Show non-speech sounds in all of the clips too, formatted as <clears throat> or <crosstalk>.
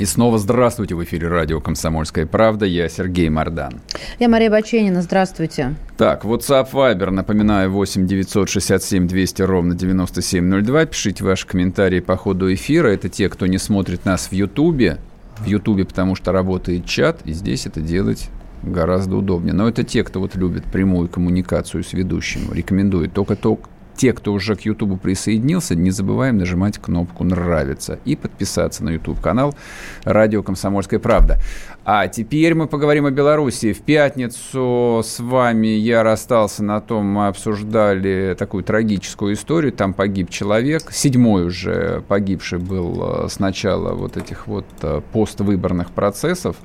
И снова здравствуйте в эфире радио «Комсомольская правда». Я Сергей Мордан. Я Мария Баченина. Здравствуйте. Так, WhatsApp Viber, напоминаю, 8 967 200 ровно 9702. Пишите ваши комментарии по ходу эфира. Это те, кто не смотрит нас в Ютубе. В Ютубе, потому что работает чат, и здесь это делать гораздо удобнее. Но это те, кто вот любит прямую коммуникацию с ведущим. Рекомендую только, только те, кто уже к Ютубу присоединился, не забываем нажимать кнопку «Нравится» и подписаться на YouTube-канал «Радио Комсомольская правда». А теперь мы поговорим о Беларуси. В пятницу с вами я расстался на том, мы обсуждали такую трагическую историю. Там погиб человек. Седьмой уже погибший был э, с начала вот этих вот э, поствыборных процессов.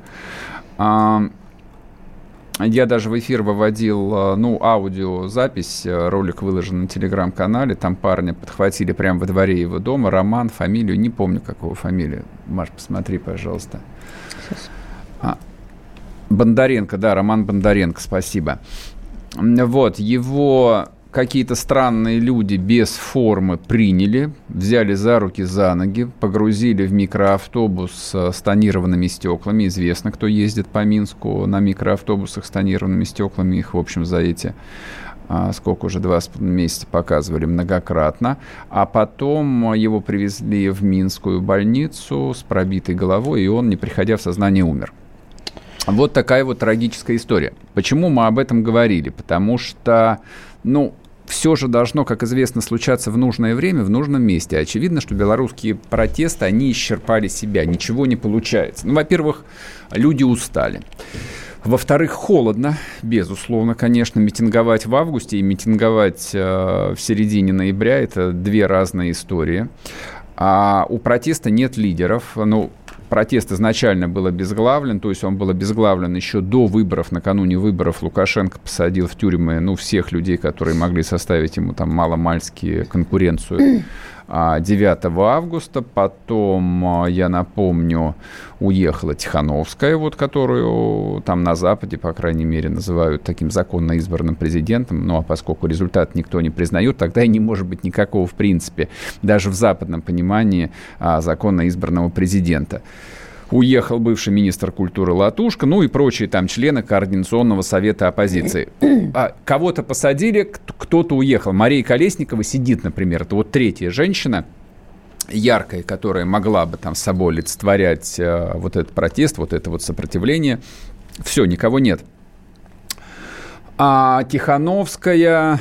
Я даже в эфир выводил, э, ну, аудиозапись, э, ролик выложен на телеграм-канале, там парня подхватили прямо во дворе его дома, Роман, фамилию, не помню, какого фамилия. Маш, посмотри, пожалуйста. А, Бондаренко, да, Роман Бондаренко, спасибо. Вот, его какие-то странные люди без формы приняли, взяли за руки, за ноги, погрузили в микроавтобус с тонированными стеклами. Известно, кто ездит по Минску на микроавтобусах с тонированными стеклами. Их, в общем, за эти а, сколько уже, два месяца показывали многократно. А потом его привезли в Минскую больницу с пробитой головой, и он, не приходя в сознание, умер. Вот такая вот трагическая история. Почему мы об этом говорили? Потому что, ну, все же должно, как известно, случаться в нужное время, в нужном месте. Очевидно, что белорусские протесты, они исчерпали себя, ничего не получается. Ну, во-первых, люди устали. Во-вторых, холодно, безусловно, конечно, митинговать в августе и митинговать э, в середине ноября – это две разные истории. А у протеста нет лидеров. Ну, протест изначально был обезглавлен, то есть он был обезглавлен еще до выборов, накануне выборов Лукашенко посадил в тюрьмы, ну, всех людей, которые могли составить ему там маломальски конкуренцию. 9 а, августа, потом, а, я напомню, уехала Тихановская, вот, которую там на Западе, по крайней мере, называют таким законно избранным президентом, ну, а поскольку результат никто не признает, тогда и не может быть никакого, в принципе, даже в западном понимании а, законно избранного президента уехал бывший министр культуры Латушка, ну и прочие там члены Координационного совета оппозиции. А кого-то посадили, кто-то уехал. Мария Колесникова сидит, например, это вот третья женщина, яркая, которая могла бы там с собой олицетворять э, вот этот протест, вот это вот сопротивление. Все, никого нет. А Тихановская,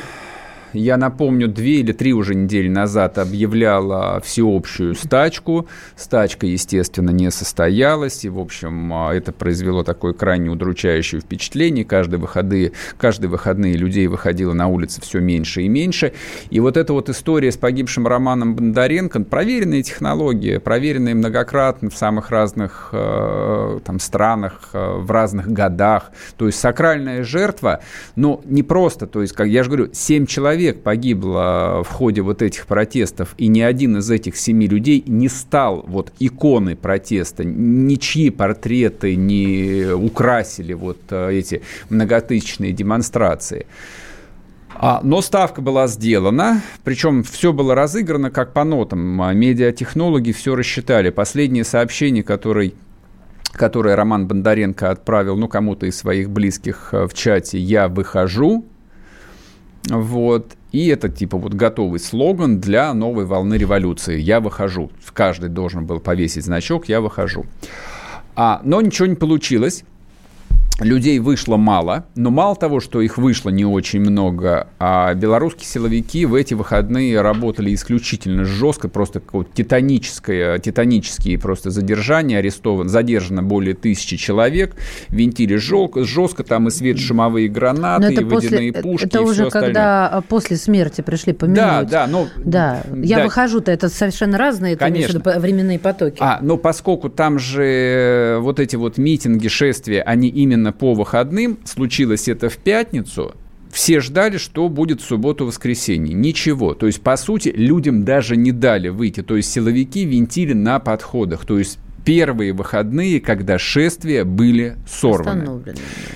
я напомню, две или три уже недели назад объявляла всеобщую стачку. Стачка, естественно, не состоялась. И, в общем, а, это произвело такое крайне удручающее впечатление. Каждые выходные, каждые выходные людей выходило на улицы все меньше и меньше. И вот эта вот история с погибшим Романом Бондаренко, проверенные технологии, проверенные многократно в самых разных э, там, странах, э, в разных годах. То есть сакральная жертва, но не просто, то есть, как я же говорю, семь человек человек погибло в ходе вот этих протестов, и ни один из этих семи людей не стал вот иконой протеста, ничьи портреты не украсили вот э, эти многотысячные демонстрации. А, но ставка была сделана, причем все было разыграно как по нотам. А медиатехнологи все рассчитали. Последнее сообщение, которое которое Роман Бондаренко отправил, ну, кому-то из своих близких э, в чате «Я выхожу», вот. И это типа вот готовый слоган для новой волны революции. Я выхожу. Каждый должен был повесить значок «Я выхожу». А, но ничего не получилось людей вышло мало, но мало того, что их вышло не очень много, а белорусские силовики в эти выходные работали исключительно жестко, просто титаническое, титанические просто задержания, арестован, задержано более тысячи человек, винтили жестко, жестко там и светошумовые гранаты, и водяные после, пушки. Это и уже все когда остальное. после смерти пришли помянуть. Да, да, ну, да. Я да. выхожу-то, это совершенно разные Конечно. Это временные потоки. А, но поскольку там же вот эти вот митинги, шествия, они именно именно по выходным. Случилось это в пятницу. Все ждали, что будет в субботу-воскресенье. Ничего. То есть, по сути, людям даже не дали выйти. То есть, силовики винтили на подходах. То есть, первые выходные, когда шествия были сорваны.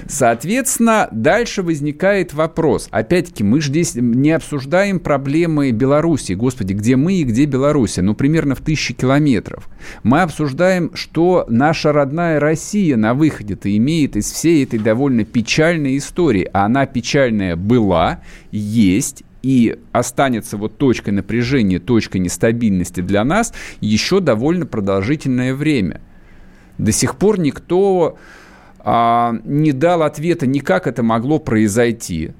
Соответственно, дальше возникает вопрос. Опять-таки, мы же здесь не обсуждаем проблемы Беларуси. Господи, где мы и где Беларусь? Ну, примерно в тысячи километров. Мы обсуждаем, что наша родная Россия на выходе-то имеет из всей этой довольно печальной истории. А она печальная была, есть и останется вот точкой напряжения, точкой нестабильности для нас еще довольно продолжительное время. До сих пор никто а, не дал ответа ни как это могло произойти.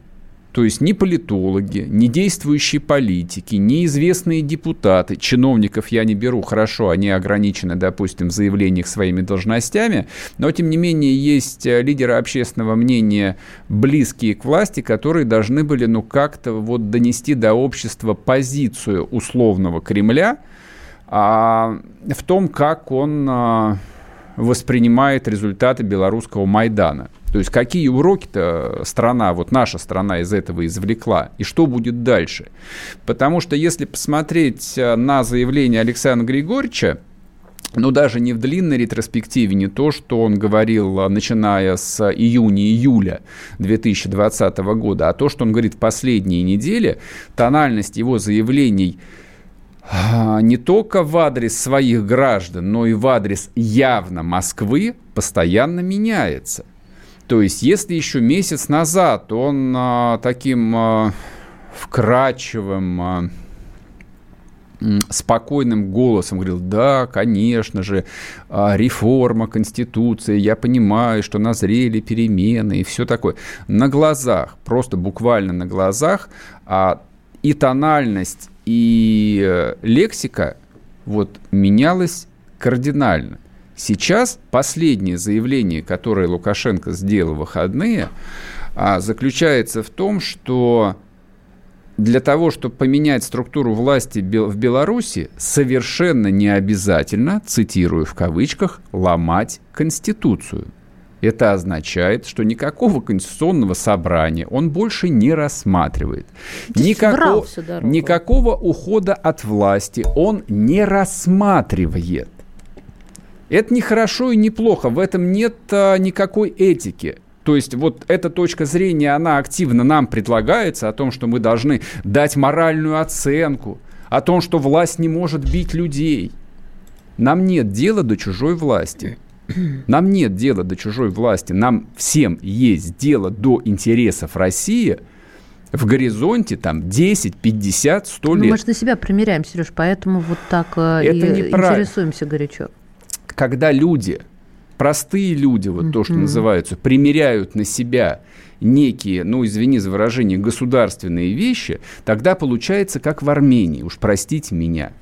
То есть ни политологи, ни действующие политики, ни известные депутаты, чиновников я не беру, хорошо, они ограничены, допустим, в заявлениях своими должностями, но тем не менее есть э, лидеры общественного мнения, близкие к власти, которые должны были ну как-то вот донести до общества позицию условного Кремля а, в том, как он а, воспринимает результаты белорусского Майдана. То есть какие уроки-то страна, вот наша страна из этого извлекла, и что будет дальше? Потому что если посмотреть э, на заявление Александра Григорьевича, ну, даже не в длинной ретроспективе, не то, что он говорил, э, начиная с июня-июля 2020 года, а то, что он говорит в последние недели, тональность его заявлений не только в адрес своих граждан, но и в адрес явно Москвы постоянно меняется – то есть, если еще месяц назад он а, таким а, вкрадчивым, а, спокойным голосом говорил, да, конечно же, а, реформа Конституции, я понимаю, что назрели перемены и все такое. На глазах, просто буквально на глазах, а, и тональность, и э, лексика вот менялась кардинально. Сейчас последнее заявление, которое Лукашенко сделал в выходные, а, заключается в том, что для того, чтобы поменять структуру власти в Беларуси, совершенно не обязательно, цитирую в кавычках, ломать Конституцию. Это означает, что никакого конституционного собрания он больше не рассматривает. Никакого, никакого ухода от власти он не рассматривает. Это не хорошо и не плохо, в этом нет а, никакой этики. То есть вот эта точка зрения, она активно нам предлагается о том, что мы должны дать моральную оценку, о том, что власть не может бить людей. Нам нет дела до чужой власти. <clears throat> Нам нет дела до чужой власти. Нам всем есть дело до интересов России. В горизонте там 10, 50, 100 лет. Ну, мы же на себя примеряем, Сереж, поэтому вот так э, Это и интересуемся горячо. Когда люди, простые люди, вот то, что называются, примеряют на себя некие, ну, извини за выражение, государственные вещи, тогда получается как в Армении, уж простите меня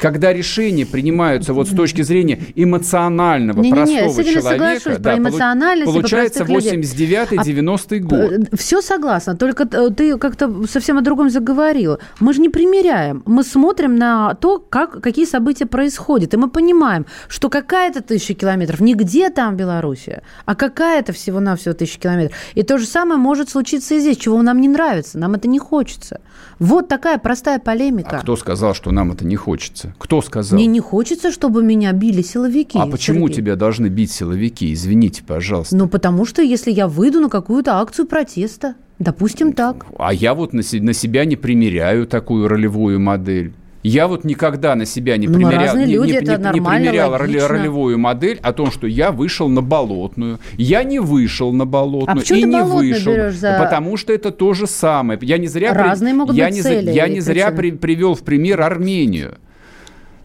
когда решения принимаются вот с точки зрения эмоционального, не, простого не, не, человека, да, эмоциональность получается 89-90 а, год. Э, Все согласна, только ты как-то совсем о другом заговорил. Мы же не примеряем, мы смотрим на то, как, какие события происходят, и мы понимаем, что какая-то тысяча километров не где там Белоруссия, а какая-то всего-навсего тысяча километров. И то же самое может случиться и здесь, чего нам не нравится, нам это не хочется. Вот такая простая полемика. А кто сказал, что нам это не хочется? Кто сказал? Мне не хочется, чтобы меня били силовики. А почему Сергей. тебя должны бить силовики? Извините, пожалуйста. Ну, потому что если я выйду на какую-то акцию протеста, допустим так. А я вот на, на себя не примеряю такую ролевую модель. Я вот никогда на себя не ну, примерял, не, люди, не, не, не примерял логично. ролевую модель о том, что я вышел на болотную. Я не вышел на болотную а и не вышел, за... потому что это то же самое. Я не зря разные при... могут я быть не цели. Я не зря при... привел в пример Армению.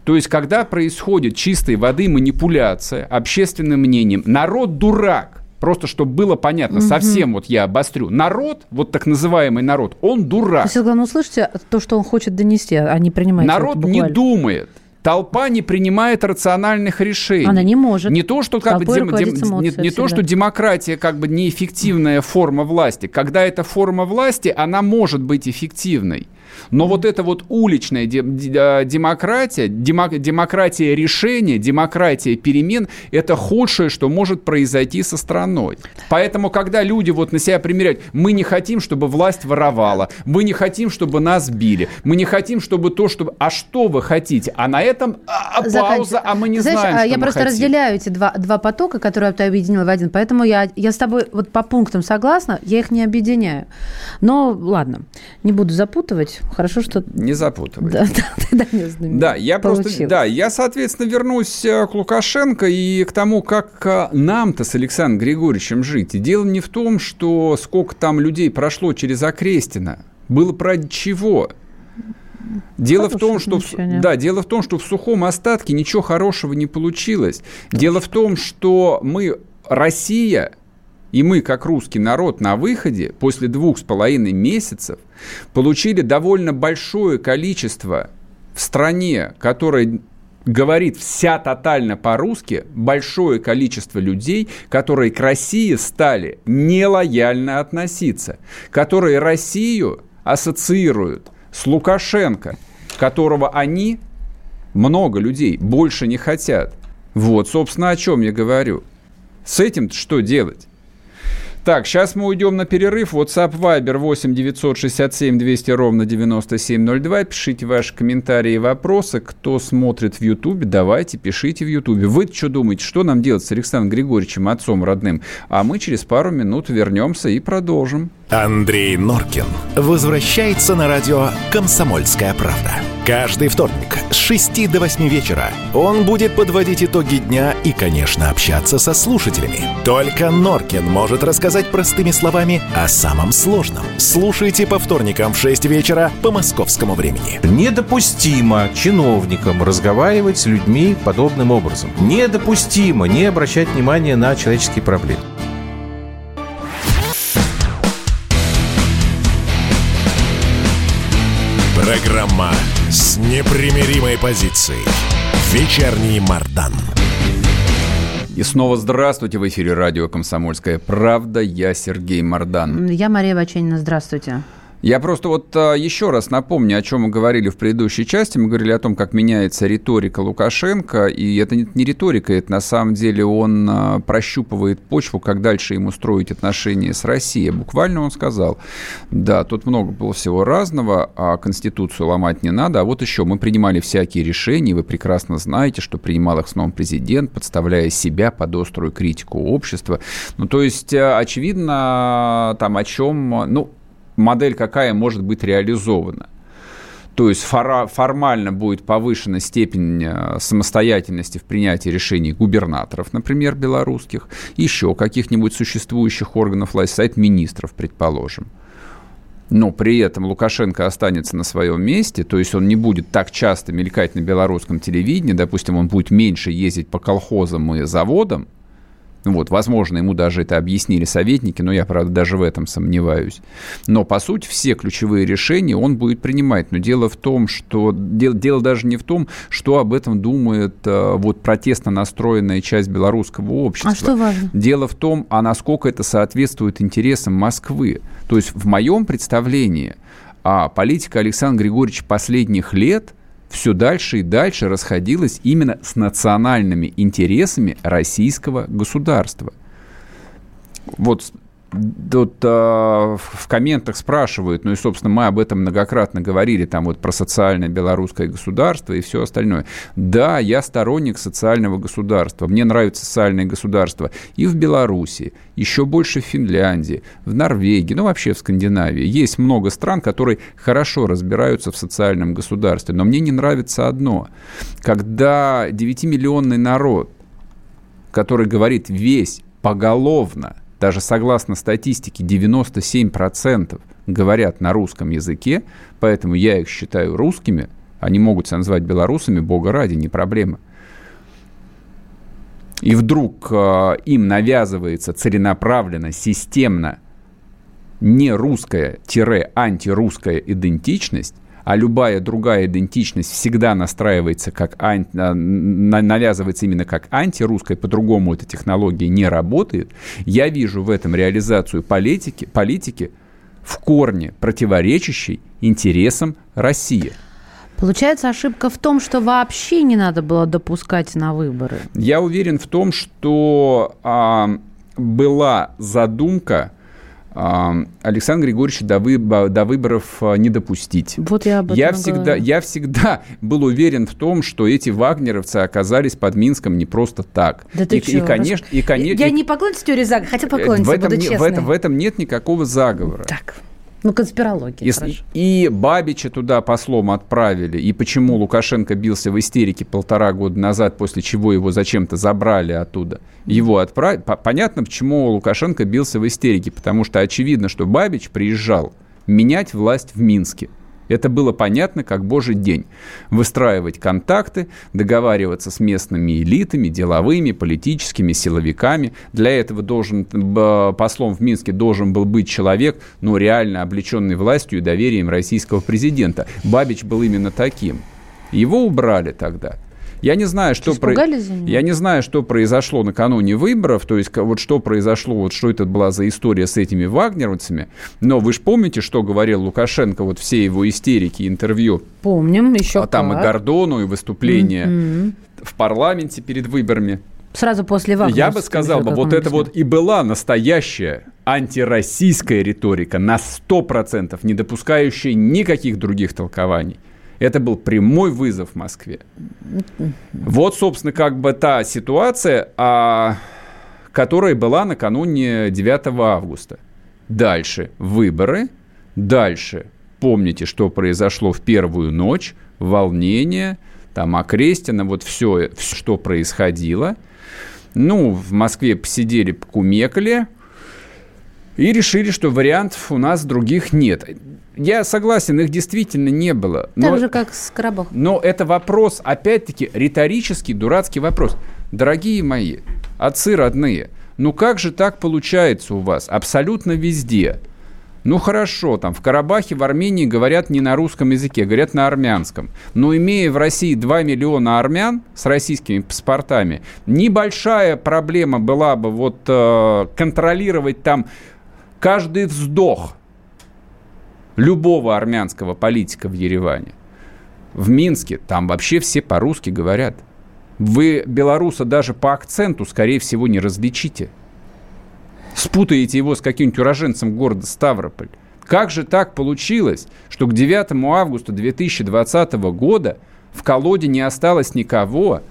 То есть, когда происходит чистой воды манипуляция общественным мнением, народ дурак. Просто чтобы было понятно, угу. совсем вот я обострю. Народ, вот так называемый народ, он дурак. То есть, главное, услышите то, что он хочет донести, а не принимать Народ не думает. Толпа не принимает рациональных решений. Она не может. Не то, что, как бы, дем, дем, не, не то, что демократия как бы неэффективная форма власти. Когда эта форма власти, она может быть эффективной. Но вот эта вот уличная а, демократия, демократия решения, демократия перемен – это худшее, что может произойти со страной. Поэтому, когда люди вот на себя примеряют, мы не хотим, чтобы власть воровала, мы не хотим, чтобы нас били, мы не хотим, чтобы то, чтобы... А что вы хотите? А на этом а, а пауза, а мы не Знаешь, знаем, а что Я просто хотим. разделяю эти два, два потока, которые ты объединила в один, поэтому я, я с тобой вот по пунктам согласна, я их не объединяю. Но ладно, не буду запутывать. Хорошо, что... Не запутывай. Да, <laughs> да, ты донес до Да, я просто... Да, я, соответственно, вернусь э, к Лукашенко и к тому, как э, нам-то с Александром Григорьевичем жить. И дело не в том, что сколько там людей прошло через Окрестина. Было про чего? Дело в том, что в, да, дело в том, что в сухом остатке ничего хорошего не получилось. Дело в том, что мы Россия и мы, как русский народ, на выходе после двух с половиной месяцев получили довольно большое количество в стране, которая говорит вся тотально по-русски, большое количество людей, которые к России стали нелояльно относиться, которые Россию ассоциируют с Лукашенко, которого они, много людей, больше не хотят. Вот, собственно, о чем я говорю. С этим что делать? Так, сейчас мы уйдем на перерыв. WhatsApp Viber 8 967 200 ровно 9702. Пишите ваши комментарии и вопросы. Кто смотрит в Ютубе, давайте пишите в Ютубе. Вы что думаете, что нам делать с Александром Григорьевичем, отцом родным? А мы через пару минут вернемся и продолжим. Андрей Норкин возвращается на радио «Комсомольская правда». Каждый вторник с 6 до 8 вечера он будет подводить итоги дня и, конечно, общаться со слушателями. Только Норкин может рассказать простыми словами о самом сложном. Слушайте по вторникам в 6 вечера по московскому времени. Недопустимо чиновникам разговаривать с людьми подобным образом. Недопустимо не обращать внимания на человеческие проблемы. Программа с непримиримой позицией. Вечерний Мардан. И снова здравствуйте в эфире радио «Комсомольская правда». Я Сергей Мардан. Я Мария Баченина. Здравствуйте. Я просто вот а, еще раз напомню, о чем мы говорили в предыдущей части. Мы говорили о том, как меняется риторика Лукашенко. И это не, риторика, это на самом деле он а, прощупывает почву, как дальше ему строить отношения с Россией. Буквально он сказал, да, тут много было всего разного, а Конституцию ломать не надо. А вот еще мы принимали всякие решения, вы прекрасно знаете, что принимал их снова президент, подставляя себя под острую критику общества. Ну, то есть, а, очевидно, там о чем... Ну, модель какая может быть реализована. То есть формально будет повышена степень э, самостоятельности в принятии решений губернаторов, например, белорусских, еще каких-нибудь существующих органов власти, сайт министров, предположим. Но при этом Лукашенко останется на своем месте, то есть он не будет так часто мелькать на белорусском телевидении, допустим, он будет меньше ездить по колхозам и заводам, вот, возможно, ему даже это объяснили советники, но я, правда, даже в этом сомневаюсь. Но, по сути, все ключевые решения он будет принимать. Но дело в том, что... Дело, дело даже не в том, что об этом думает э, вот протестно настроенная часть белорусского общества. А что важно? Дело в том, а насколько это соответствует интересам Москвы. То есть, в моем представлении, а политика Александра Григорьевича последних лет – все дальше и дальше расходилось именно с национальными интересами российского государства. Вот тут а, в комментах спрашивают, ну и, собственно, мы об этом многократно говорили, там вот про социальное белорусское государство и все остальное. Да, я сторонник социального государства. Мне нравится социальное государство и в Беларуси, еще больше в Финляндии, в Норвегии, ну вообще в Скандинавии. Есть много стран, которые хорошо разбираются в социальном государстве. Но мне не нравится одно. Когда 9-миллионный народ, который говорит весь поголовно – даже согласно статистике 97% говорят на русском языке, поэтому я их считаю русскими, они могут себя назвать белорусами, бога ради, не проблема. И вдруг э, им навязывается целенаправленно, системно не русская-антирусская идентичность, а любая другая идентичность всегда настраивается как ан... навязывается именно как антирусская, по-другому эта технология не работает, я вижу в этом реализацию политики, политики в корне противоречащей интересам России. Получается, ошибка в том, что вообще не надо было допускать на выборы. Я уверен в том, что а, была задумка Александра Григорьевича до, выбор, до выборов а, не допустить. Вот я об этом я всегда, я всегда <laughs> был уверен в том, что эти вагнеровцы оказались под Минском не просто так. Да ты и, чё, и, конечно, и, конечно, я не поклонница теории заговора, хотя поклонница, в этом, буду не, в, этом, в этом нет никакого заговора. Так. Ну, конспирология. И, и Бабича туда послом отправили. И почему Лукашенко бился в истерике полтора года назад, после чего его зачем-то забрали оттуда. Его отправили. Понятно, почему Лукашенко бился в истерике. Потому что очевидно, что Бабич приезжал менять власть в Минске. Это было понятно, как божий день. Выстраивать контакты, договариваться с местными элитами, деловыми, политическими, силовиками. Для этого должен, послом в Минске должен был быть человек, ну, реально облеченный властью и доверием российского президента. Бабич был именно таким. Его убрали тогда. Я не знаю, что, про... я не знаю, что произошло накануне выборов, то есть вот что произошло, вот что это была за история с этими вагнеровцами, но вы же помните, что говорил Лукашенко, вот все его истерики, интервью. Помним, еще А там и Гордону, и выступления mm-hmm. в парламенте перед выборами. Сразу после вагнеровцев. Я бы сказал, бы, вот это вот и была настоящая антироссийская риторика на 100%, не допускающая никаких других толкований. Это был прямой вызов Москве. Вот, собственно, как бы та ситуация, а, которая была накануне 9 августа. Дальше выборы, дальше помните, что произошло в первую ночь, волнение, там Окрестина, вот все, что происходило. Ну, в Москве посидели, покумекали, и решили, что вариантов у нас других нет. Я согласен, их действительно не было. Но, так же, как с Карабахом. Но это вопрос, опять-таки, риторический, дурацкий вопрос. Дорогие мои, отцы родные, ну как же так получается у вас абсолютно везде? Ну хорошо, там в Карабахе, в Армении говорят не на русском языке, говорят на армянском. Но имея в России 2 миллиона армян с российскими паспортами, небольшая проблема была бы вот э, контролировать там каждый вздох любого армянского политика в Ереване. В Минске там вообще все по-русски говорят. Вы белоруса даже по акценту, скорее всего, не различите. Спутаете его с каким-нибудь уроженцем города Ставрополь. Как же так получилось, что к 9 августа 2020 года в колоде не осталось никого,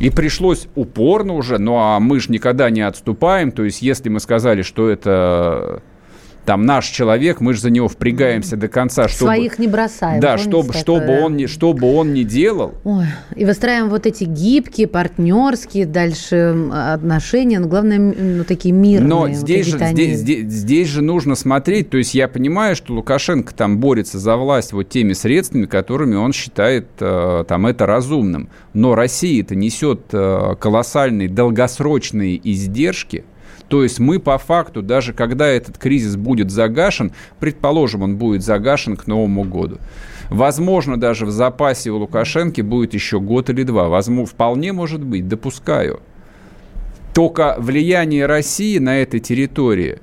и пришлось упорно уже, ну а мы же никогда не отступаем, то есть если мы сказали, что это там наш человек, мы же за него впрягаемся до конца. Чтобы, Своих не бросаем. Да, чтобы, такое, чтобы, да? Он не, чтобы он не делал. Ой, и выстраиваем вот эти гибкие, партнерские дальше отношения, но главное, ну, такие мирные. Но здесь, вот же, здесь, здесь, здесь же нужно смотреть, то есть я понимаю, что Лукашенко там борется за власть вот теми средствами, которыми он считает э, там это разумным. Но Россия это несет э, колоссальные долгосрочные издержки, то есть мы по факту, даже когда этот кризис будет загашен, предположим, он будет загашен к Новому году, Возможно, даже в запасе у Лукашенко будет еще год или два. Возможно, вполне может быть, допускаю. Только влияние России на этой территории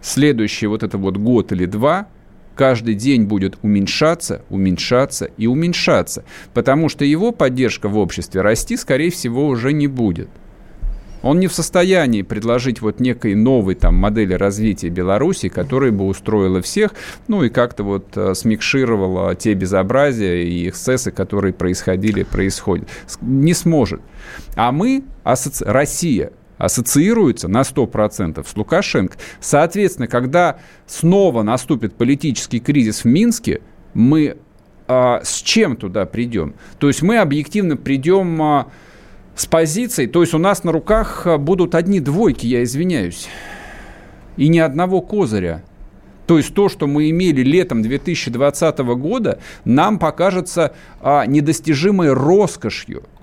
следующий вот это вот год или два каждый день будет уменьшаться, уменьшаться и уменьшаться. Потому что его поддержка в обществе расти, скорее всего, уже не будет. Он не в состоянии предложить вот некой новой там модели развития Беларуси, которая бы устроила всех, ну и как-то вот э, смикшировала те безобразия и эксцессы, которые происходили, происходят. Не сможет. А мы, асоци... Россия, ассоциируется на 100% с Лукашенко. Соответственно, когда снова наступит политический кризис в Минске, мы а, с чем туда придем? То есть мы объективно придем... А, с позицией, то есть у нас на руках э, будут одни двойки, я извиняюсь, и ни одного козыря. То есть то, что мы имели летом 2020 года, нам покажется а, недостижимой роскошью –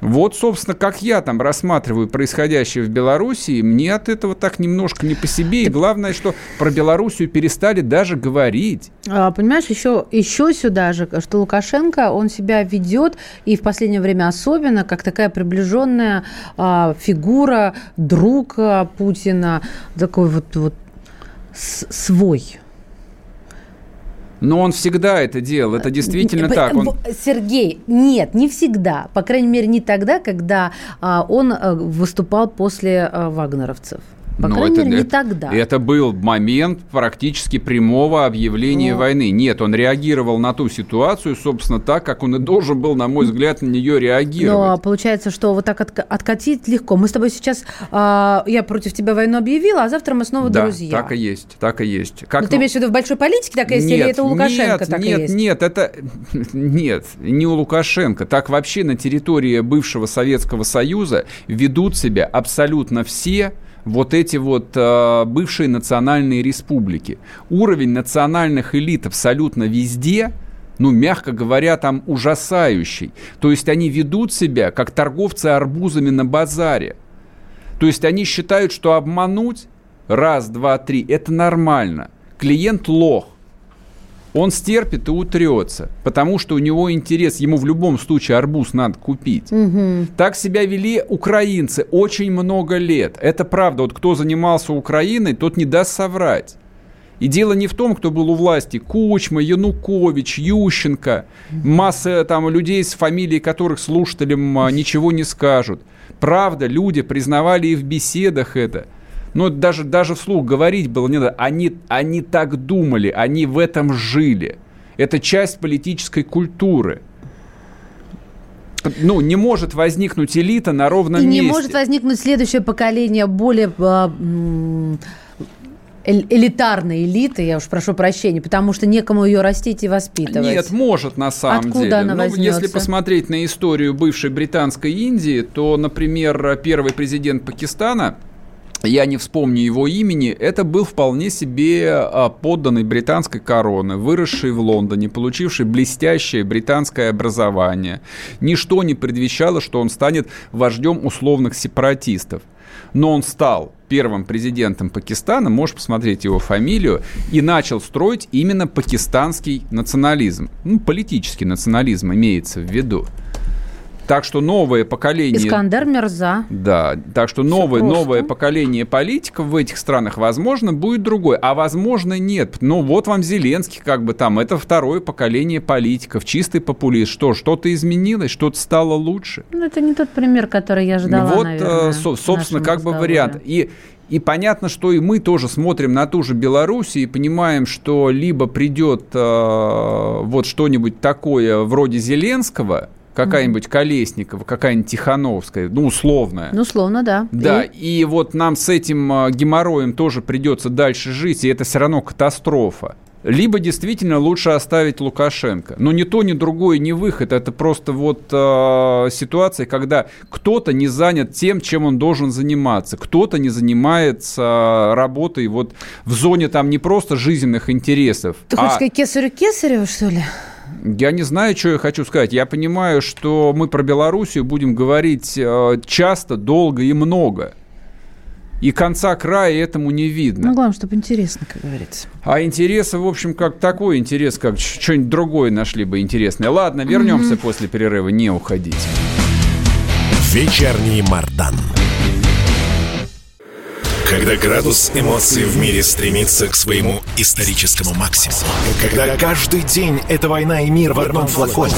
вот, собственно, как я там рассматриваю происходящее в Белоруссии, мне от этого так немножко не по себе. И главное, что про Белоруссию перестали даже говорить. А, понимаешь, еще, еще сюда же, что Лукашенко, он себя ведет, и в последнее время особенно, как такая приближенная а, фигура, друг а, Путина, такой вот, вот свой. Но он всегда это делал, это действительно так. Он... Сергей, нет, не всегда. По крайней мере, не тогда, когда а, он а, выступал после а, вагнеровцев. По Но ну, крайней это, мере, не тогда. Это был момент практически прямого объявления Но... войны. Нет, он реагировал на ту ситуацию, собственно, так, как он и должен был, на мой взгляд, на нее реагировать. Но получается, что вот так от, откатить легко. Мы с тобой сейчас, э, я против тебя войну объявила, а завтра мы снова да, друзья. так и есть, так и есть. Как... Но ты имеешь в виду в большой политике так и есть, нет, или это у Лукашенко нет, так нет, и есть? Нет, это... Нет, не у Лукашенко. Так вообще на территории бывшего Советского Союза ведут себя абсолютно все вот эти вот э, бывшие национальные республики. Уровень национальных элит абсолютно везде, ну, мягко говоря, там ужасающий. То есть они ведут себя как торговцы арбузами на базаре. То есть они считают, что обмануть раз, два, три – это нормально. Клиент лох он стерпит и утрется, потому что у него интерес, ему в любом случае арбуз надо купить. Угу. Так себя вели украинцы очень много лет. Это правда. Вот кто занимался Украиной, тот не даст соврать. И дело не в том, кто был у власти. Кучма, Янукович, Ющенко. Масса там людей с фамилией которых слушателям а, ничего не скажут. Правда, люди признавали и в беседах это – ну, даже, даже вслух говорить было не надо. Они, они так думали, они в этом жили. Это часть политической культуры. Ну, не может возникнуть элита на ровном и месте. Не может возникнуть следующее поколение более а, элитарной элиты, я уж прошу прощения, потому что некому ее растить и воспитывать. Нет, может на самом Откуда деле. Она ну, возьмется? если посмотреть на историю бывшей британской Индии, то, например, первый президент Пакистана я не вспомню его имени, это был вполне себе а, подданный британской короны, выросший в Лондоне, получивший блестящее британское образование. Ничто не предвещало, что он станет вождем условных сепаратистов. Но он стал первым президентом Пакистана, можешь посмотреть его фамилию, и начал строить именно пакистанский национализм. Ну, политический национализм имеется в виду. Так что новое поколение... Искандер Мерза. Да, так что новое, новое поколение политиков в этих странах, возможно, будет другое, а возможно нет. Ну вот вам Зеленский как бы там, это второе поколение политиков, чистый популист. Что, что-то изменилось, что-то стало лучше? Ну это не тот пример, который я ждала, Вот, наверное, со, собственно, как бы вариант. И и понятно, что и мы тоже смотрим на ту же Беларусь и понимаем, что либо придет э, вот что-нибудь такое вроде Зеленского, какая-нибудь Колесникова, какая-нибудь Тихановская, ну, условная. Ну, условно, да. Да, и, и вот нам с этим а, геморроем тоже придется дальше жить, и это все равно катастрофа. Либо действительно лучше оставить Лукашенко. Но ни то, ни другое не выход. Это просто вот э, ситуация, когда кто-то не занят тем, чем он должен заниматься. Кто-то не занимается работой вот в зоне там не просто жизненных интересов. Ты а... хочешь сказать Кесарю Кесарева, что ли? Я не знаю, что я хочу сказать. Я понимаю, что мы про Белоруссию будем говорить э, часто, долго и много. И конца края этому не видно. Ну, главное, чтобы интересно, как говорится. А интереса, в общем, как такой интерес, как что-нибудь другое нашли бы интересное. Ладно, вернемся mm-hmm. после перерыва, не уходите. Вечерний Мардан. Когда градус эмоций в мире стремится к своему историческому максимуму. Когда каждый день это война и мир в одном флаконе.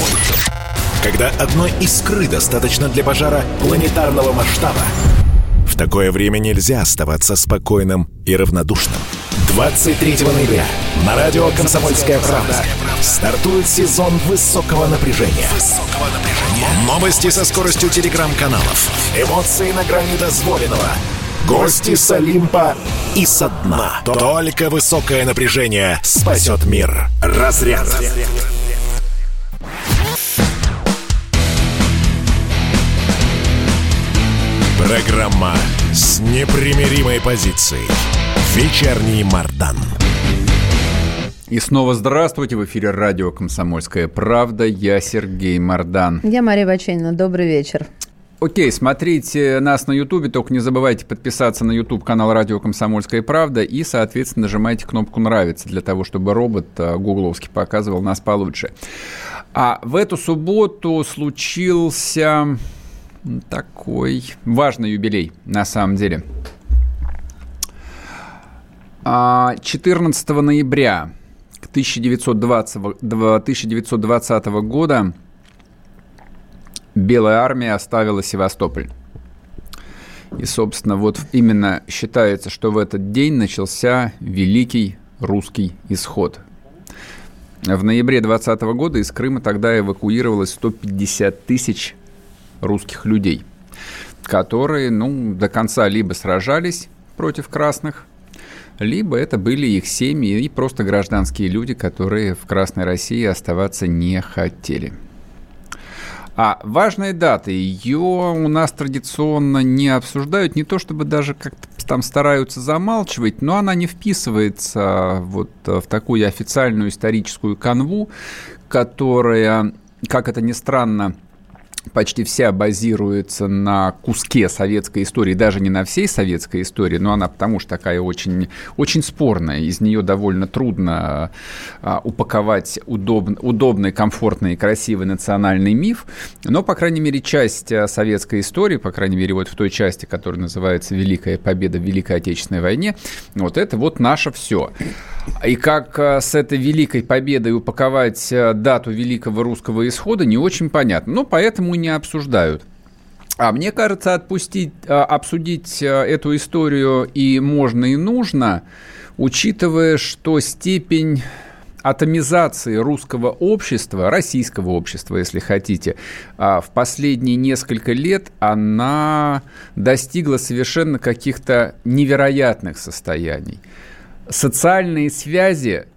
Когда одной искры достаточно для пожара планетарного масштаба. В такое время нельзя оставаться спокойным и равнодушным. 23 ноября на радио «Комсомольская правда» стартует сезон высокого напряжения. Новости со скоростью телеграм-каналов. Эмоции на грани дозволенного – Гости с Олимпа и со дна. Только высокое напряжение спасет мир. Разряд. Программа с непримиримой позицией. Вечерний Мардан. И снова здравствуйте. В эфире радио «Комсомольская правда». Я Сергей Мардан. Я Мария Баченина. Добрый вечер. Окей, смотрите нас на Ютубе, только не забывайте подписаться на YouTube канал Радио Комсомольская правда и, соответственно, нажимайте кнопку «Нравится» для того, чтобы робот э, гугловский показывал нас получше. А в эту субботу случился такой важный юбилей, на самом деле. 14 а, ноября 1920, 1920 года Белая армия оставила Севастополь. И, собственно, вот именно считается, что в этот день начался Великий русский исход. В ноябре 2020 года из Крыма тогда эвакуировалось 150 тысяч русских людей, которые ну, до конца либо сражались против красных, либо это были их семьи и просто гражданские люди, которые в Красной России оставаться не хотели. А важная дата, ее у нас традиционно не обсуждают, не то чтобы даже как-то там стараются замалчивать, но она не вписывается вот в такую официальную историческую канву, которая, как это ни странно, почти вся базируется на куске советской истории, даже не на всей советской истории, но она потому что такая очень, очень спорная, из нее довольно трудно а, упаковать удоб, удобный, комфортный и красивый национальный миф, но, по крайней мере, часть а, советской истории, по крайней мере, вот в той части, которая называется «Великая победа в Великой Отечественной войне», вот это вот наше все. И как а, с этой великой победой упаковать а, дату великого русского исхода, не очень понятно. Но поэтому не обсуждают. А мне кажется, отпустить, а, обсудить эту историю и можно, и нужно, учитывая, что степень атомизации русского общества, российского общества, если хотите, в последние несколько лет она достигла совершенно каких-то невероятных состояний социальные связи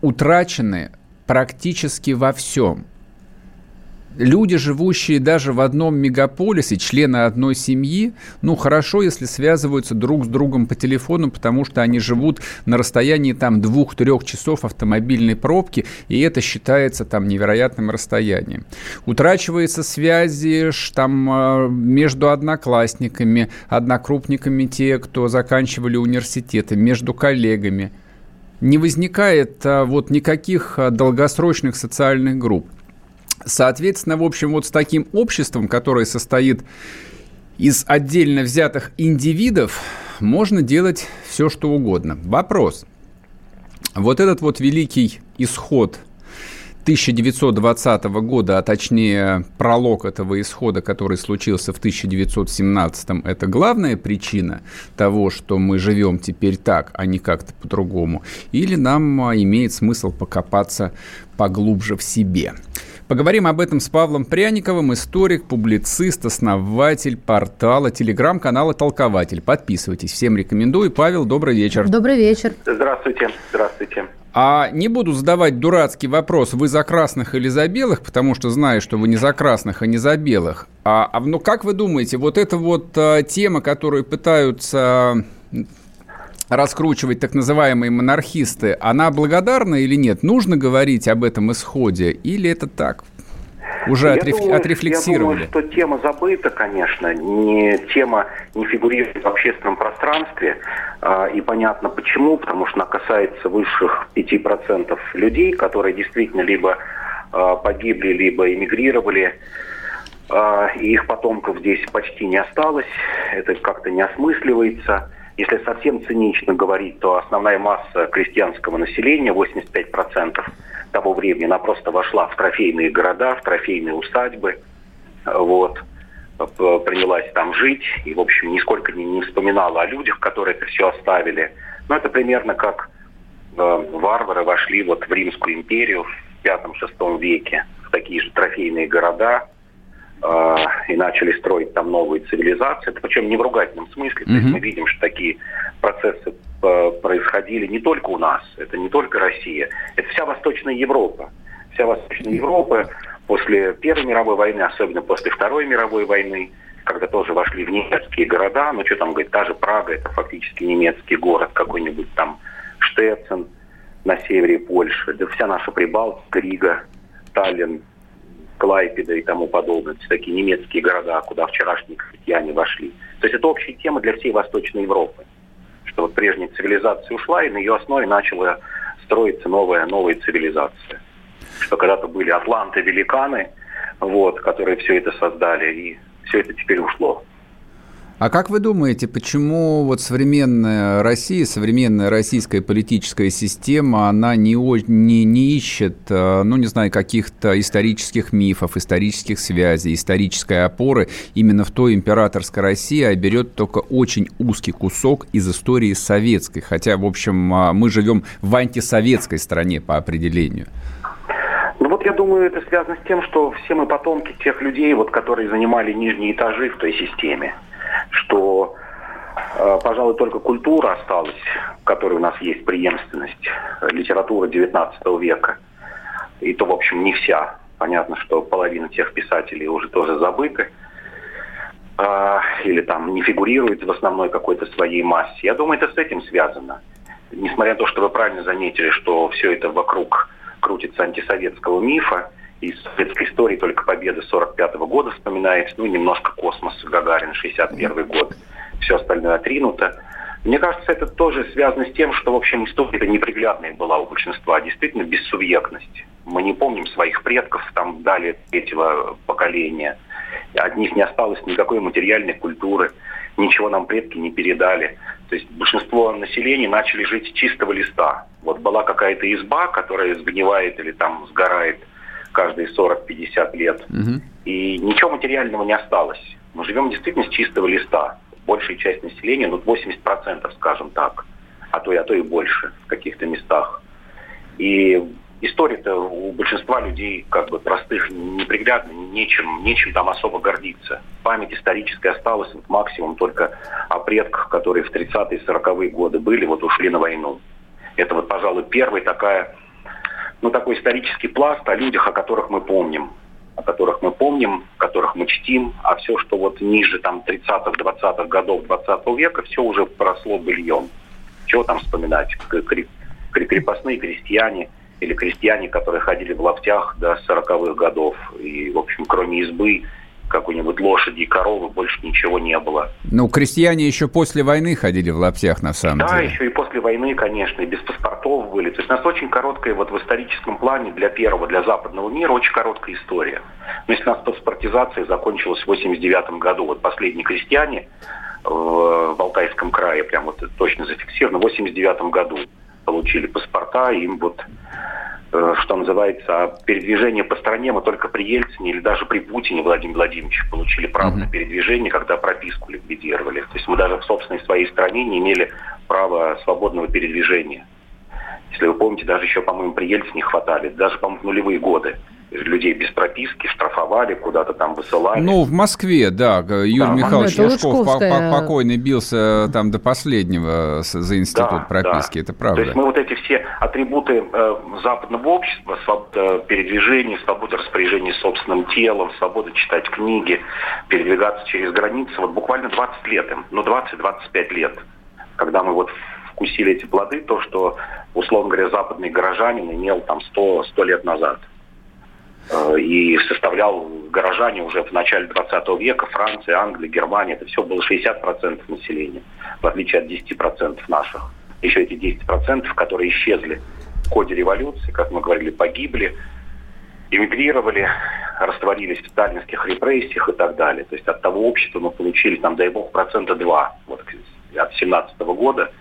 утрачены практически во всем. Люди, живущие даже в одном мегаполисе, члены одной семьи, ну, хорошо, если связываются друг с другом по телефону, потому что они живут на расстоянии там двух-трех часов автомобильной пробки, и это считается там невероятным расстоянием. Утрачиваются связи там а, между одноклассниками, однокрупниками те, кто заканчивали университеты, между коллегами. Не возникает а, вот никаких а, долгосрочных социальных групп. Соответственно, в общем, вот с таким обществом, которое состоит из отдельно взятых индивидов, можно делать все, что угодно. Вопрос. Вот этот вот великий исход 1920 года, а точнее пролог этого исхода, который случился в 1917, это главная причина того, что мы живем теперь так, а не как-то по-другому? Или нам а, имеет смысл покопаться поглубже в себе? Поговорим об этом с Павлом Пряниковым, историк, публицист, основатель портала, телеграм-канала «Толкователь». Подписывайтесь, всем рекомендую. Павел, добрый вечер. Добрый вечер. Здравствуйте, здравствуйте. А не буду задавать дурацкий вопрос, вы за красных или за белых, потому что знаю, что вы не за красных, а не за белых. А, а ну как вы думаете, вот эта вот а, тема, которую пытаются раскручивать так называемые монархисты, она благодарна или нет? Нужно говорить об этом исходе или это так? Уже я отреф... думаю, отрефлексировали. Я думаю, что тема забыта, конечно. Не, тема не фигурирует в общественном пространстве. А, и понятно почему. Потому что она касается высших 5% людей, которые действительно либо а, погибли, либо эмигрировали. А, и их потомков здесь почти не осталось. Это как-то не осмысливается. Если совсем цинично говорить, то основная масса крестьянского населения, 85% того времени, она просто вошла в трофейные города, в трофейные усадьбы, вот, принялась там жить и, в общем, нисколько не, не вспоминала о людях, которые это все оставили. Но это примерно как э, варвары вошли вот в Римскую империю в V-VI веке, в такие же трофейные города, э, и начали строить там новые цивилизации. Это причем не в ругательном смысле. Mm-hmm. То есть мы видим, что такие процессы э, происходили не только у нас, это не только Россия, это вся Восточная Европа. Вся Восточная Европа после Первой мировой войны, особенно после Второй мировой войны, когда тоже вошли в немецкие города, ну что там говорить, та же Прага, это фактически немецкий город, какой-нибудь там Штецен на севере Польши, да вся наша Прибалтика, Рига, Таллин, Клайпеда и тому подобное. Это такие немецкие города, куда вчерашние крестьяне вошли. То есть это общая тема для всей Восточной Европы. Что вот прежняя цивилизация ушла, и на ее основе начала строиться новая, новая цивилизация. Что когда-то были атланты, великаны, вот, которые все это создали, и все это теперь ушло. А как вы думаете, почему вот современная Россия, современная российская политическая система, она не, не, не ищет, э, ну, не знаю, каких-то исторических мифов, исторических связей, исторической опоры именно в той императорской России, а берет только очень узкий кусок из истории советской? Хотя, в общем, а, мы живем в антисоветской стране по определению. Ну вот я думаю, это связано с тем, что все мы потомки тех людей, вот, которые занимали нижние этажи в той системе что, э, пожалуй, только культура осталась, в которой у нас есть преемственность, литература XIX века. И то, в общем, не вся. Понятно, что половина тех писателей уже тоже забыты э, или там не фигурирует в основной какой-то своей массе. Я думаю, это с этим связано. Несмотря на то, что вы правильно заметили, что все это вокруг крутится антисоветского мифа, из советской истории только победа 45 -го года вспоминается, ну, немножко космос, Гагарин, 61 год, все остальное отринуто. Мне кажется, это тоже связано с тем, что, в общем, история неприглядная была у большинства, действительно бессубъектность. Мы не помним своих предков, там, далее третьего поколения. От них не осталось никакой материальной культуры, ничего нам предки не передали. То есть большинство населения начали жить чистого листа. Вот была какая-то изба, которая сгнивает или там сгорает – каждые 40-50 лет. Угу. И ничего материального не осталось. Мы живем действительно с чистого листа. Большая часть населения, ну 80%, скажем так, а то и, а то и больше в каких-то местах. И история-то у большинства людей, как бы простых, неприглядна, нечем, нечем там особо гордиться. Память историческая осталась вот максимум только о предках, которые в 30-е 40-е годы были, вот ушли на войну. Это вот, пожалуй, первая такая ну, такой исторический пласт о людях, о которых мы помним о которых мы помним, которых мы чтим, а все, что вот ниже там 30-х, 20-х годов 20 века, все уже поросло быльем. Чего там вспоминать? Крепостные крестьяне или крестьяне, которые ходили в лаптях до 40-х годов. И, в общем, кроме избы, какой-нибудь лошади и коровы, больше ничего не было. Ну, крестьяне еще после войны ходили в лаптях, на самом да, деле. Да, еще и после войны, конечно, и без паспортов были. То есть у нас очень короткая, вот в историческом плане для первого, для западного мира, очень короткая история. Но если у нас паспортизация закончилась в 89 году, вот последние крестьяне в Алтайском крае, прям вот точно зафиксировано, в 89 году получили паспорта, им вот Э, что называется, передвижение по стране мы только при Ельцине или даже при Путине Владимир Владимирович получили право на передвижение, когда прописку ликвидировали. То есть мы даже в собственной своей стране не имели права свободного передвижения. Если вы помните, даже еще, по-моему, при Ельцине хватали, даже, по-моему, в нулевые годы людей без прописки штрафовали, куда-то там высылали. Ну, в Москве, да. Юрий да, Михайлович Лужков покойный бился там до последнего за институт да, прописки, да. это правда. То есть мы вот эти все атрибуты э, западного общества, свобода передвижения, свобода распоряжения собственным телом, свобода читать книги, передвигаться через границы, вот буквально 20 лет им, ну 20-25 лет, когда мы вот вкусили эти плоды, то, что, условно говоря, западный горожанин имел там 100, 100 лет назад. И составлял горожане уже в начале 20 века, Франция, Англия, Германия, это все было 60% населения, в отличие от 10% наших. Еще эти 10%, которые исчезли в ходе революции, как мы говорили, погибли, эмигрировали, растворились в сталинских репрессиях и так далее. То есть от того общества мы получили, там, дай бог, процента 2 вот, от 17 года.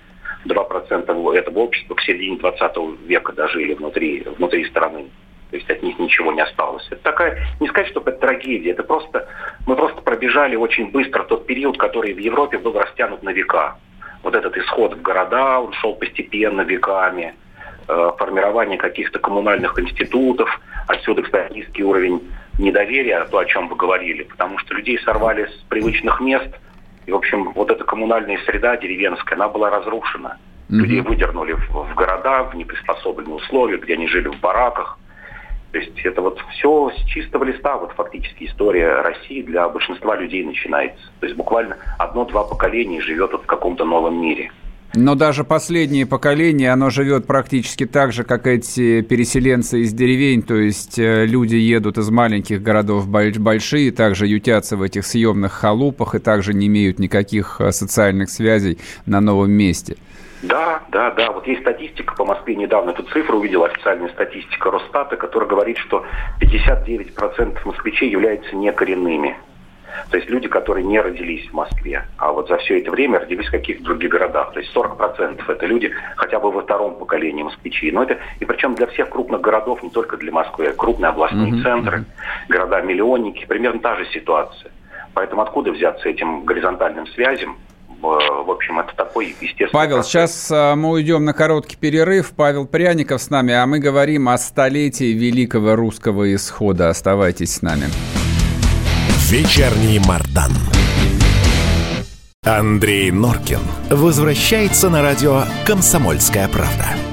2% этого общества к середине 20 века дожили внутри, внутри страны то есть от них ничего не осталось. Это такая, не сказать, что это трагедия, это просто, мы просто пробежали очень быстро тот период, который в Европе был растянут на века. Вот этот исход в города, он шел постепенно, веками, э, формирование каких-то коммунальных институтов, отсюда, кстати, низкий уровень недоверия, то, о чем вы говорили, потому что людей сорвали с привычных мест, и, в общем, вот эта коммунальная среда деревенская, она была разрушена. Людей выдернули в, в города, в неприспособленные условия, где они жили в бараках. То есть это вот все с чистого листа, вот фактически история России для большинства людей начинается. То есть буквально одно-два поколения живет вот в каком-то новом мире. Но даже последнее поколение, оно живет практически так же, как эти переселенцы из деревень, то есть э, люди едут из маленьких городов большие, также ютятся в этих съемных халупах и также не имеют никаких э, социальных связей на новом месте. Да, да, да. Вот есть статистика по Москве недавно эту цифру увидел, официальная статистика Росстата, которая говорит, что 59% москвичей являются некоренными. То есть люди, которые не родились в Москве, а вот за все это время родились в каких-то других городах. То есть 40% это люди хотя бы во втором поколении москвичи. Но это, и причем для всех крупных городов, не только для Москвы, а крупные областные mm-hmm. центры, города-миллионники, примерно та же ситуация. Поэтому откуда взяться этим горизонтальным связям? в общем, это такой естественный Павел, процесс. сейчас а, мы уйдем на короткий перерыв. Павел Пряников с нами, а мы говорим о столетии великого русского исхода. Оставайтесь с нами. Вечерний Мардан. Андрей Норкин возвращается на радио «Комсомольская правда».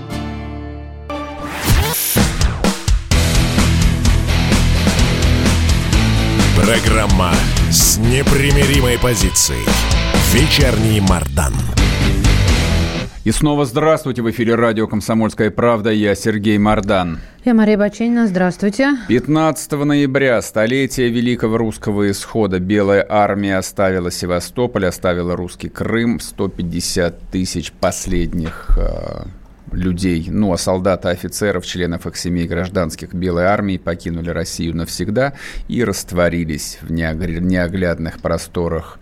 Программа с непримиримой позицией. Вечерний Мардан. И снова здравствуйте. В эфире радио «Комсомольская правда». Я Сергей Мардан. Я Мария Баченина. Здравствуйте. 15 ноября, столетие Великого Русского Исхода. Белая армия оставила Севастополь, оставила русский Крым. 150 тысяч последних э, людей, ну, а солдат, офицеров, членов их семей гражданских Белой армии покинули Россию навсегда и растворились в неоглядных просторах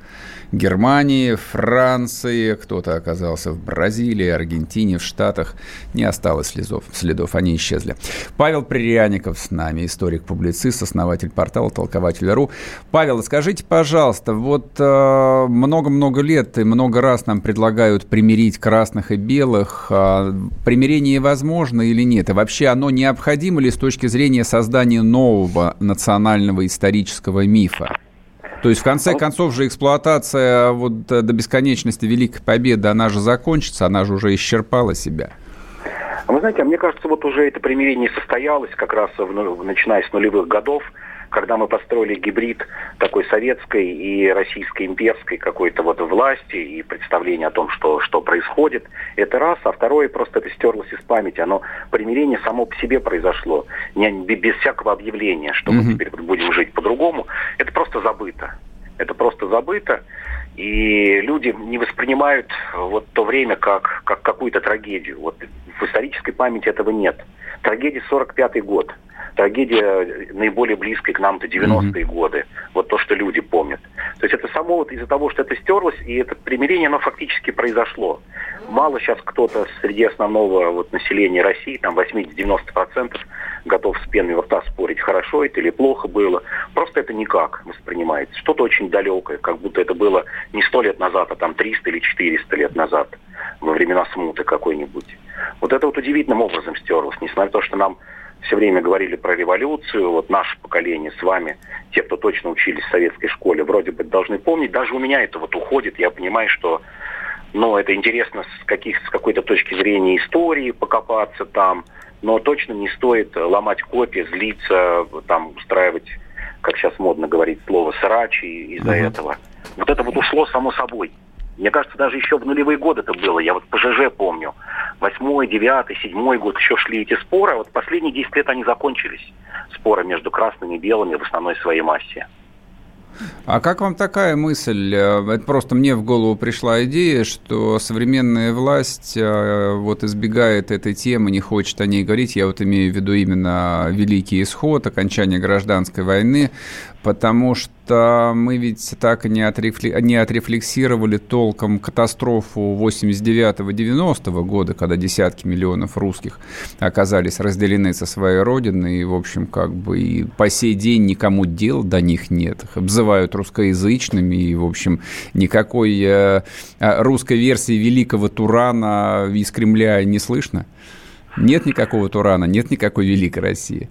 Германии, Франции, кто-то оказался в Бразилии, Аргентине, в Штатах. Не осталось следов, следов они исчезли. Павел Приряников с нами, историк-публицист, основатель портала «Толкователь.ру». Павел, скажите, пожалуйста, вот э, много-много э, лет и много раз нам предлагают примирить красных и белых. Э, примирение возможно или нет? И вообще оно необходимо ли с точки зрения создания нового национального исторического мифа? То есть, в конце концов же, эксплуатация вот э, до бесконечности Великой Победы, она же закончится, она же уже исчерпала себя. А вы знаете, а мне кажется, вот уже это примирение состоялось как раз в, ну, начиная с нулевых годов когда мы построили гибрид такой советской и российской имперской какой-то вот власти и представление о том, что, что происходит, это раз, а второе, просто это стерлось из памяти. Оно, примирение само по себе произошло, не, без всякого объявления, что мы теперь будем жить по-другому. Это просто забыто. Это просто забыто. И люди не воспринимают вот то время как, как какую-то трагедию. Вот в исторической памяти этого нет. Трагедия 45-й год – трагедия наиболее близкая к нам-то 90-е mm-hmm. годы. Вот то, что люди помнят. То есть это само вот из-за того, что это стерлось, и это примирение, оно фактически произошло. Мало сейчас кто-то среди основного вот, населения России, там 80-90% готов с пеной у рта спорить, хорошо это или плохо было. Просто это никак воспринимается. Что-то очень далекое, как будто это было не сто лет назад, а там 300 или 400 лет назад, во времена смуты какой-нибудь. Вот это вот удивительным образом стерлось, несмотря на то, что нам все время говорили про революцию, вот наше поколение с вами, те, кто точно учились в советской школе, вроде бы должны помнить, даже у меня это вот уходит, я понимаю, что ну, это интересно с, каких, с какой-то точки зрения истории покопаться там, но точно не стоит ломать копии, злиться, там, устраивать, как сейчас модно говорить слово, срачи из-за uh-huh. этого. Вот это вот ушло само собой. Мне кажется, даже еще в нулевые годы это было. Я вот по ЖЖ помню. Восьмой, девятый, седьмой год еще шли эти споры. А вот последние 10 лет они закончились. Споры между красными и белыми в основной своей массе. А как вам такая мысль? Э, это просто мне в голову пришла идея, что современная власть э, вот избегает этой темы, не хочет о ней говорить. Я вот имею в виду именно Великий Исход, окончание гражданской войны потому что мы ведь так и не, отрефли... не отрефлексировали толком катастрофу 89-90 года, когда десятки миллионов русских оказались разделены со своей родиной, и, в общем, как бы и по сей день никому дел до них нет. Их обзывают русскоязычными, и, в общем, никакой э, э русской версии великого Турана из Кремля не слышно. Нет никакого Турана, нет никакой Великой России.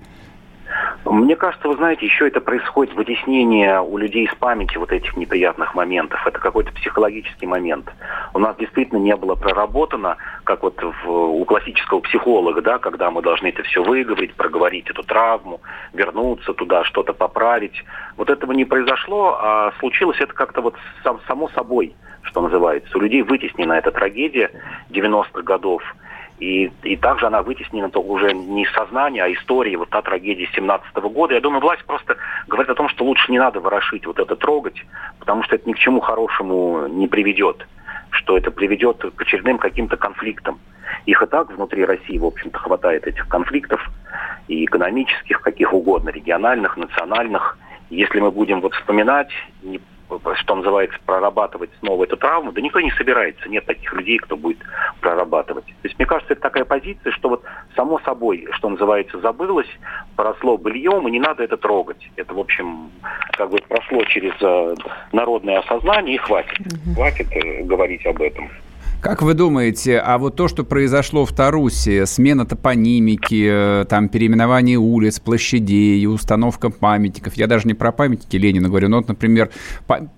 Мне кажется, вы знаете, еще это происходит вытеснение у людей из памяти вот этих неприятных моментов. Это какой-то психологический момент. У нас действительно не было проработано, как вот в, у классического психолога, да, когда мы должны это все выговорить, проговорить эту травму, вернуться туда, что-то поправить. Вот этого не произошло, а случилось это как-то вот сам, само собой, что называется. У людей вытеснена эта трагедия 90-х годов. И, и также она вытеснена только уже не из сознания, а истории, вот та трагедия 17 года. Я думаю, власть просто говорит о том, что лучше не надо ворошить, вот это трогать, потому что это ни к чему хорошему не приведет, что это приведет к очередным каким-то конфликтам. Их и так внутри России, в общем-то, хватает этих конфликтов, и экономических, каких угодно, региональных, национальных. Если мы будем вот вспоминать, что называется, прорабатывать снова эту травму, да никто не собирается, нет таких людей, кто будет прорабатывать. То есть, мне кажется, это такая позиция, что вот само собой, что называется, забылось, поросло быльем, и не надо это трогать. Это, в общем, как бы прошло через э, народное осознание, и хватит. Хватит э, говорить об этом. Как вы думаете, а вот то, что произошло в Тарусе, смена топонимики, э, там переименование улиц, площадей, установка памятников, я даже не про памятники Ленина говорю, но вот, например,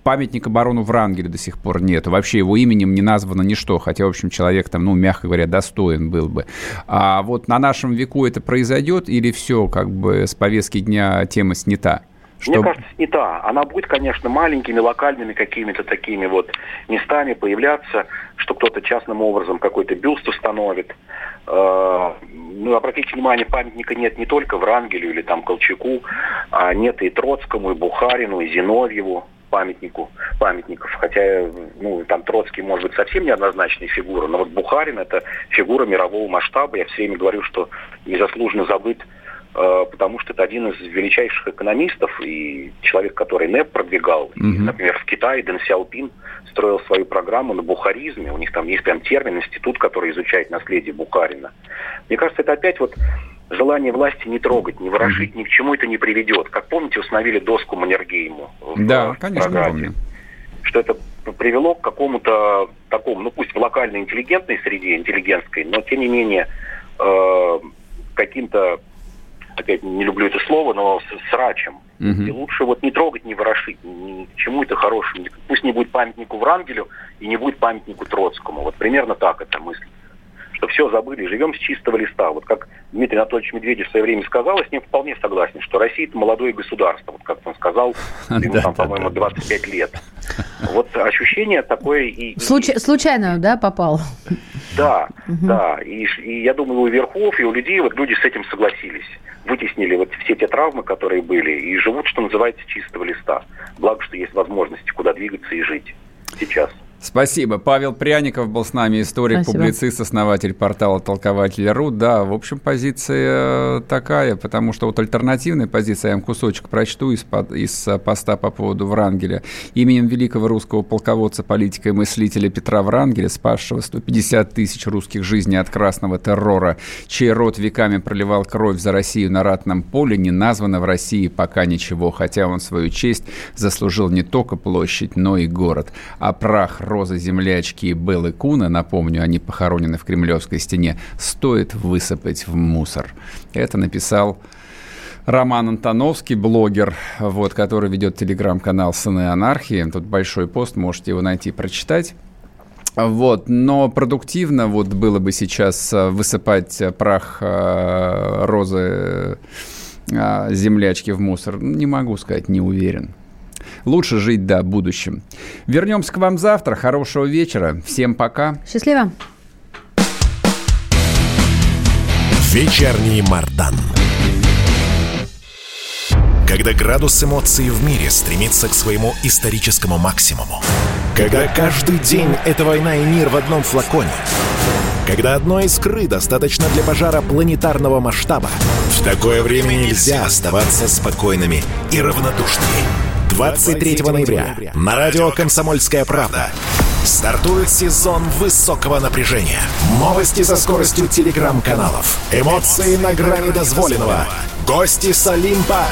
памятника барону Врангелю до сих пор нет, вообще его именем не названо ничто, хотя, в общем, человек там, ну, мягко говоря, достоин был бы. А вот на нашем веку это произойдет или все, как бы, с повестки дня тема снята? Что... Мне кажется, не та. Она будет, конечно, маленькими, локальными какими-то такими вот местами появляться, что кто-то частным образом какой-то бюст установит. Э, ну, обратите внимание, памятника нет не только в Рангелю или там Колчаку, а нет и Троцкому, и Бухарину, и Зиновьеву памятнику, памятников. Хотя, ну, там Троцкий может быть совсем неоднозначной фигурой, но вот Бухарин это фигура мирового масштаба. Я все время говорю, что незаслуженно забыт потому что это один из величайших экономистов и человек, который НЭП продвигал. Mm-hmm. И, например, в Китае Дэн Сяопин строил свою программу на бухаризме. У них там есть прям термин, институт, который изучает наследие Бухарина. Мне кажется, это опять вот желание власти не трогать, не ворошить, mm-hmm. ни к чему это не приведет. Как помните, установили доску Маннергейму в, да, в конечно, программе. Помню. Что это привело к какому-то такому, ну пусть в локальной интеллигентной среде, интеллигентской, но тем не менее э, каким-то опять не люблю это слово, но с срачем. Угу. И лучше вот не трогать, не ворошить, ни к чему это хорошему. Пусть не будет памятнику Врангелю и не будет памятнику Троцкому. Вот примерно так это мысль что все забыли, живем с чистого листа. Вот как Дмитрий Анатольевич Медведев в свое время сказал, я с ним вполне согласен, что Россия это молодое государство, вот как он сказал, <laughs> ему там, по-моему, 25 лет. Вот ощущение такое и... Случай, случайно, да, попал? Да, да. И, и я думаю, у верхов и у людей, вот люди с этим согласились. Вытеснили вот все те травмы, которые были, и живут, что называется, чистого листа. Благо, что есть возможности, куда двигаться и жить сейчас. Спасибо. Павел Пряников был с нами, историк, Спасибо. публицист, основатель портала «Толкователь.ру». Да, в общем, позиция э, такая, потому что вот альтернативная позиция, я вам кусочек прочту из, из э, поста по поводу Врангеля. Именем великого русского полководца, политика и мыслителя Петра Врангеля, спасшего 150 тысяч русских жизней от красного террора, чей род веками проливал кровь за Россию на ратном поле, не названо в России пока ничего, хотя он свою честь заслужил не только площадь, но и город. А прах Розы, Землячки и Беллы Куна, напомню, они похоронены в Кремлевской стене, стоит высыпать в мусор. Это написал Роман Антоновский, блогер, вот, который ведет телеграм-канал «Сыны анархии». Тут большой пост, можете его найти, прочитать. Вот, но продуктивно вот было бы сейчас э, высыпать прах э, розы э, землячки в мусор. Не могу сказать, не уверен. Лучше жить, да, будущим. Вернемся к вам завтра. Хорошего вечера. Всем пока. Счастливо. Вечерний Мардан. Когда градус эмоций в мире стремится к своему историческому максимуму. Когда каждый день — это война и мир в одном флаконе. Когда одной искры достаточно для пожара планетарного масштаба. В такое время нельзя оставаться спокойными и равнодушными. 23 ноября на радио «Комсомольская правда» стартует сезон высокого напряжения. Новости со скоростью телеграм-каналов. Эмоции на грани дозволенного. Гости с Олимпа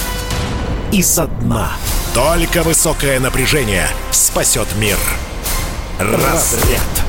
и со дна. Только высокое напряжение спасет мир. Разряд.